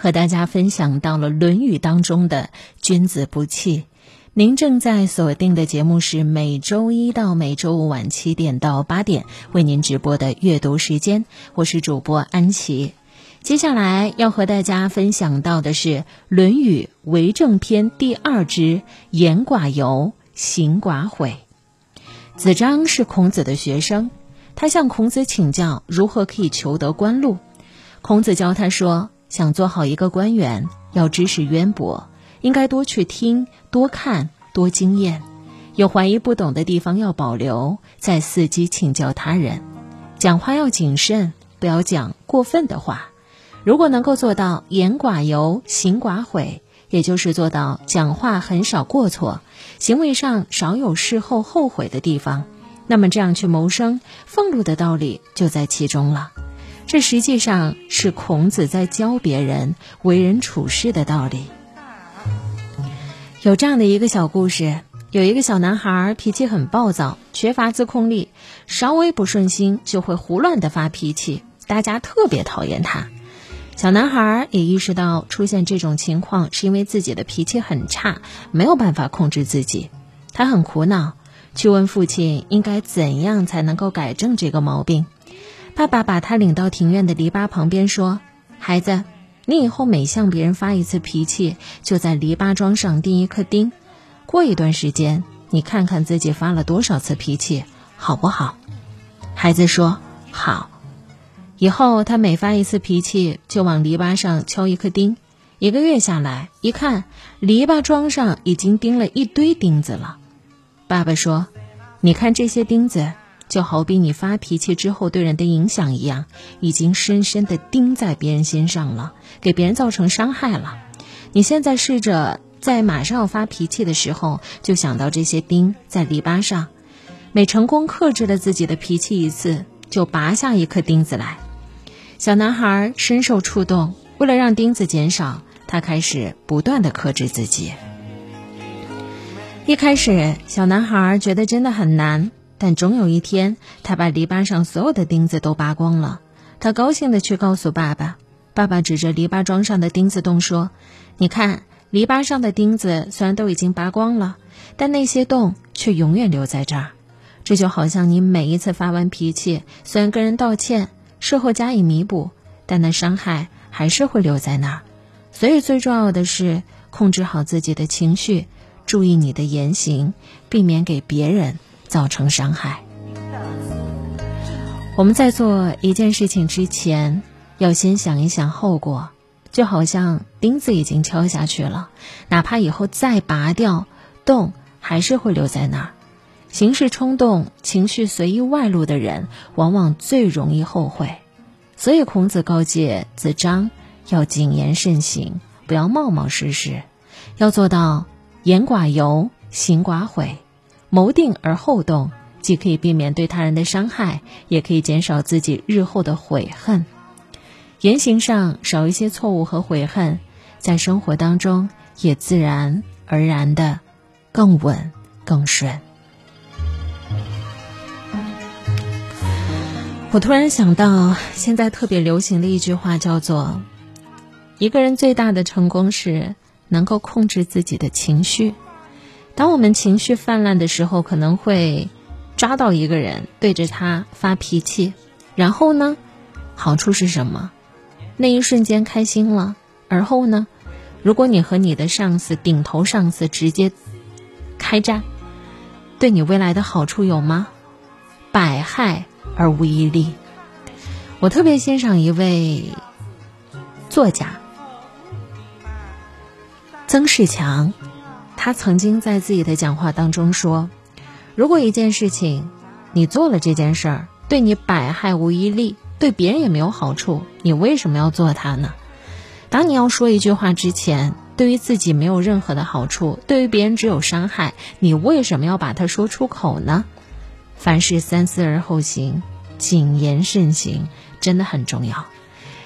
和大家分享到了《论语》当中的“君子不器”。您正在锁定的节目是每周一到每周五晚七点到八点为您直播的阅读时间，我是主播安琪。接下来要和大家分享到的是《论语·为政篇》第二之“言寡尤，行寡悔”。子张是孔子的学生，他向孔子请教如何可以求得官禄。孔子教他说。想做好一个官员，要知识渊博，应该多去听、多看、多经验。有怀疑不懂的地方要保留，再伺机请教他人。讲话要谨慎，不要讲过分的话。如果能够做到言寡尤，行寡悔，也就是做到讲话很少过错，行为上少有事后后悔的地方，那么这样去谋生，俸禄的道理就在其中了。这实际上是孔子在教别人为人处事的道理。有这样的一个小故事：有一个小男孩脾气很暴躁，缺乏自控力，稍微不顺心就会胡乱的发脾气，大家特别讨厌他。小男孩也意识到出现这种情况是因为自己的脾气很差，没有办法控制自己。他很苦恼，去问父亲应该怎样才能够改正这个毛病。爸爸把他领到庭院的篱笆旁边，说：“孩子，你以后每向别人发一次脾气，就在篱笆桩上钉一颗钉。过一段时间，你看看自己发了多少次脾气，好不好？”孩子说：“好。”以后他每发一次脾气，就往篱笆上敲一颗钉。一个月下来，一看篱笆桩上已经钉了一堆钉子了。爸爸说：“你看这些钉子。”就好比你发脾气之后对人的影响一样，已经深深的钉在别人心上了，给别人造成伤害了。你现在试着在马上要发脾气的时候，就想到这些钉在篱笆上，每成功克制了自己的脾气一次，就拔下一颗钉子来。小男孩深受触动，为了让钉子减少，他开始不断的克制自己。一开始，小男孩觉得真的很难。但总有一天，他把篱笆上所有的钉子都拔光了。他高兴地去告诉爸爸。爸爸指着篱笆桩上的钉子洞说：“你看，篱笆上的钉子虽然都已经拔光了，但那些洞却永远留在这儿。这就好像你每一次发完脾气，虽然跟人道歉，事后加以弥补，但那伤害还是会留在那儿。所以最重要的是控制好自己的情绪，注意你的言行，避免给别人。”造成伤害。我们在做一件事情之前，要先想一想后果。就好像钉子已经敲下去了，哪怕以后再拔掉，洞还是会留在那儿。行事冲动、情绪随意外露的人，往往最容易后悔。所以孔子告诫子张要谨言慎行，不要冒冒失失，要做到言寡尤，行寡悔。谋定而后动，既可以避免对他人的伤害，也可以减少自己日后的悔恨。言行上少一些错误和悔恨，在生活当中也自然而然的更稳更顺。我突然想到，现在特别流行的一句话叫做：“一个人最大的成功是能够控制自己的情绪。”当我们情绪泛滥的时候，可能会抓到一个人，对着他发脾气，然后呢，好处是什么？那一瞬间开心了。而后呢，如果你和你的上司、顶头上司直接开战，对你未来的好处有吗？百害而无一利。我特别欣赏一位作家曾仕强。他曾经在自己的讲话当中说：“如果一件事情，你做了这件事儿，对你百害无一利，对别人也没有好处，你为什么要做它呢？当你要说一句话之前，对于自己没有任何的好处，对于别人只有伤害，你为什么要把它说出口呢？凡事三思而后行，谨言慎行，真的很重要。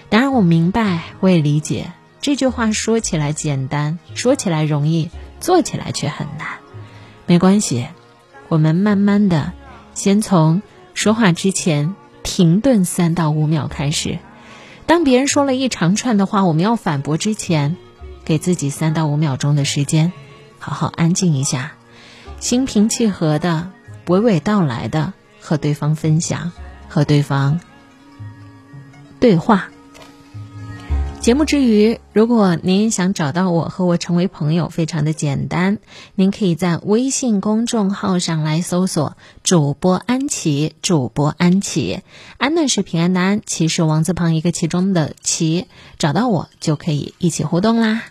当然，我明白，我也理解这句话说起来简单，说起来容易。”做起来却很难，没关系，我们慢慢的，先从说话之前停顿三到五秒开始。当别人说了一长串的话，我们要反驳之前，给自己三到五秒钟的时间，好好安静一下，心平气和的、娓娓道来的和对方分享，和对方对话。节目之余，如果您想找到我和我成为朋友，非常的简单，您可以在微信公众号上来搜索“主播安琪”，主播安琪，安呢是平安的安，琪是王字旁一个其中的琪，找到我就可以一起互动啦。